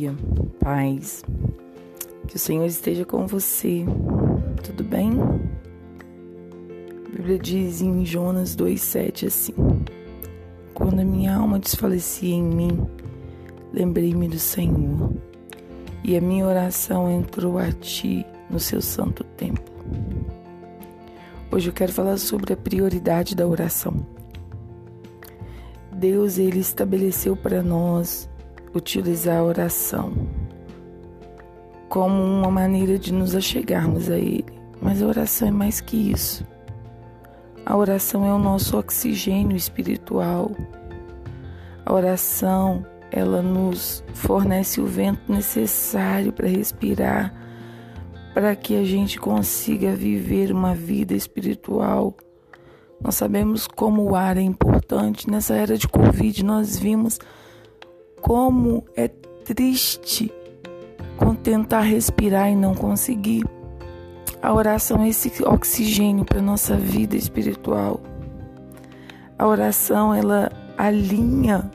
dia, paz. Que o Senhor esteja com você. Tudo bem? A Bíblia diz em Jonas 2,7 assim: Quando a minha alma desfalecia em mim, lembrei-me do Senhor, e a minha oração entrou a ti no seu santo templo. Hoje eu quero falar sobre a prioridade da oração. Deus ele estabeleceu para nós utilizar a oração como uma maneira de nos achegarmos a Ele. Mas a oração é mais que isso. A oração é o nosso oxigênio espiritual. A oração, ela nos fornece o vento necessário para respirar, para que a gente consiga viver uma vida espiritual. Nós sabemos como o ar é importante. Nessa era de Covid, nós vimos como é triste com tentar respirar e não conseguir. A oração é esse oxigênio para nossa vida espiritual. A oração ela alinha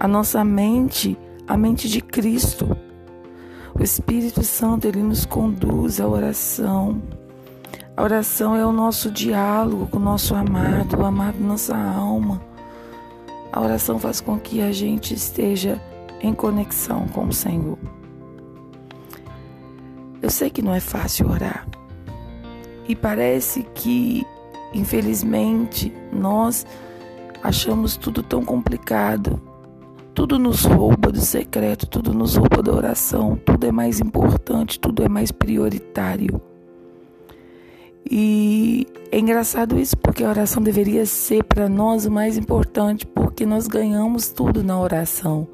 a nossa mente à mente de Cristo. O Espírito Santo ele nos conduz à oração. A oração é o nosso diálogo com o nosso amado, o amado nossa alma. A oração faz com que a gente esteja em conexão com o Senhor. Eu sei que não é fácil orar. E parece que, infelizmente, nós achamos tudo tão complicado. Tudo nos rouba do secreto, tudo nos rouba da oração, tudo é mais importante, tudo é mais prioritário. E é engraçado isso, porque a oração deveria ser para nós o mais importante, porque nós ganhamos tudo na oração,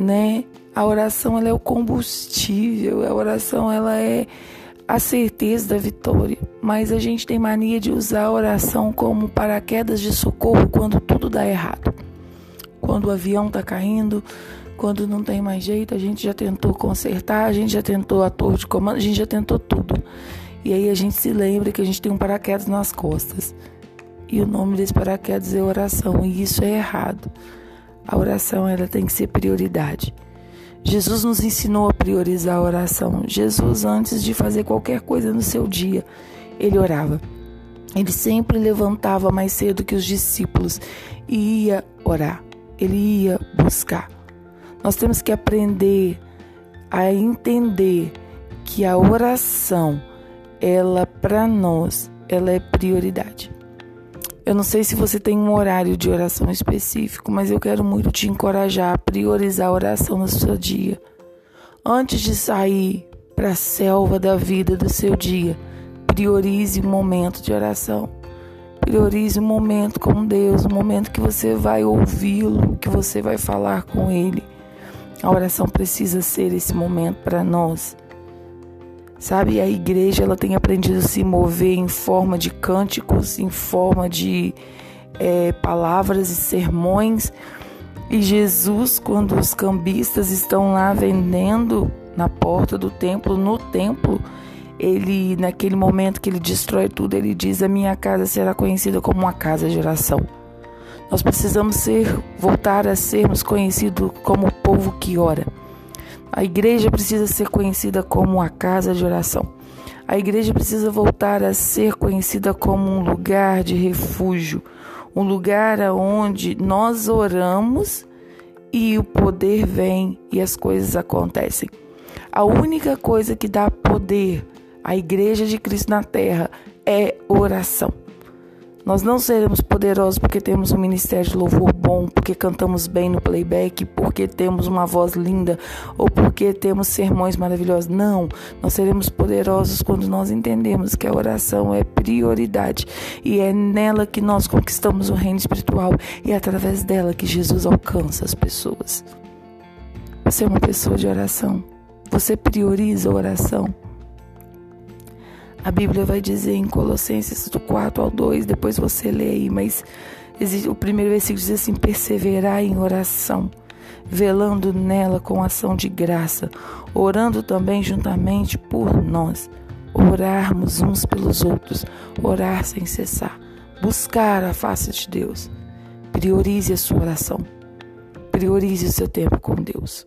né? A oração ela é o combustível, a oração ela é a certeza da vitória, mas a gente tem mania de usar a oração como paraquedas de socorro quando tudo dá errado. Quando o avião está caindo, quando não tem mais jeito, a gente já tentou consertar, a gente já tentou a torre de comando, a gente já tentou tudo. E aí a gente se lembra que a gente tem um paraquedas nas costas. E o nome desse paraquedas é oração, e isso é errado. A oração ela tem que ser prioridade. Jesus nos ensinou a priorizar a oração. Jesus, antes de fazer qualquer coisa no seu dia, ele orava. Ele sempre levantava mais cedo que os discípulos e ia orar. Ele ia buscar. Nós temos que aprender a entender que a oração ela para nós, ela é prioridade. Eu não sei se você tem um horário de oração específico, mas eu quero muito te encorajar a priorizar a oração no seu dia. Antes de sair para a selva da vida do seu dia, priorize o momento de oração. Priorize um momento com Deus, um momento que você vai ouvi-lo, que você vai falar com Ele. A oração precisa ser esse momento para nós. Sabe, a igreja ela tem aprendido a se mover em forma de cânticos, em forma de é, palavras e sermões. E Jesus, quando os cambistas estão lá vendendo na porta do templo, no templo, ele, naquele momento que ele destrói tudo, ele diz: A minha casa será conhecida como uma casa de oração. Nós precisamos ser, voltar a sermos conhecidos como o povo que ora. A igreja precisa ser conhecida como a casa de oração. A igreja precisa voltar a ser conhecida como um lugar de refúgio, um lugar onde nós oramos e o poder vem e as coisas acontecem. A única coisa que dá poder à igreja de Cristo na terra é oração. Nós não seremos poderosos porque temos um ministério de louvor bom, porque cantamos bem no playback, porque temos uma voz linda ou porque temos sermões maravilhosos. Não, nós seremos poderosos quando nós entendemos que a oração é prioridade e é nela que nós conquistamos o reino espiritual e é através dela que Jesus alcança as pessoas. Você é uma pessoa de oração. Você prioriza a oração. A Bíblia vai dizer em Colossenses do 4 ao 2, depois você lê aí, mas o primeiro versículo diz assim: perseverar em oração, velando nela com ação de graça, orando também juntamente por nós, orarmos uns pelos outros, orar sem cessar, buscar a face de Deus. Priorize a sua oração, priorize o seu tempo com Deus.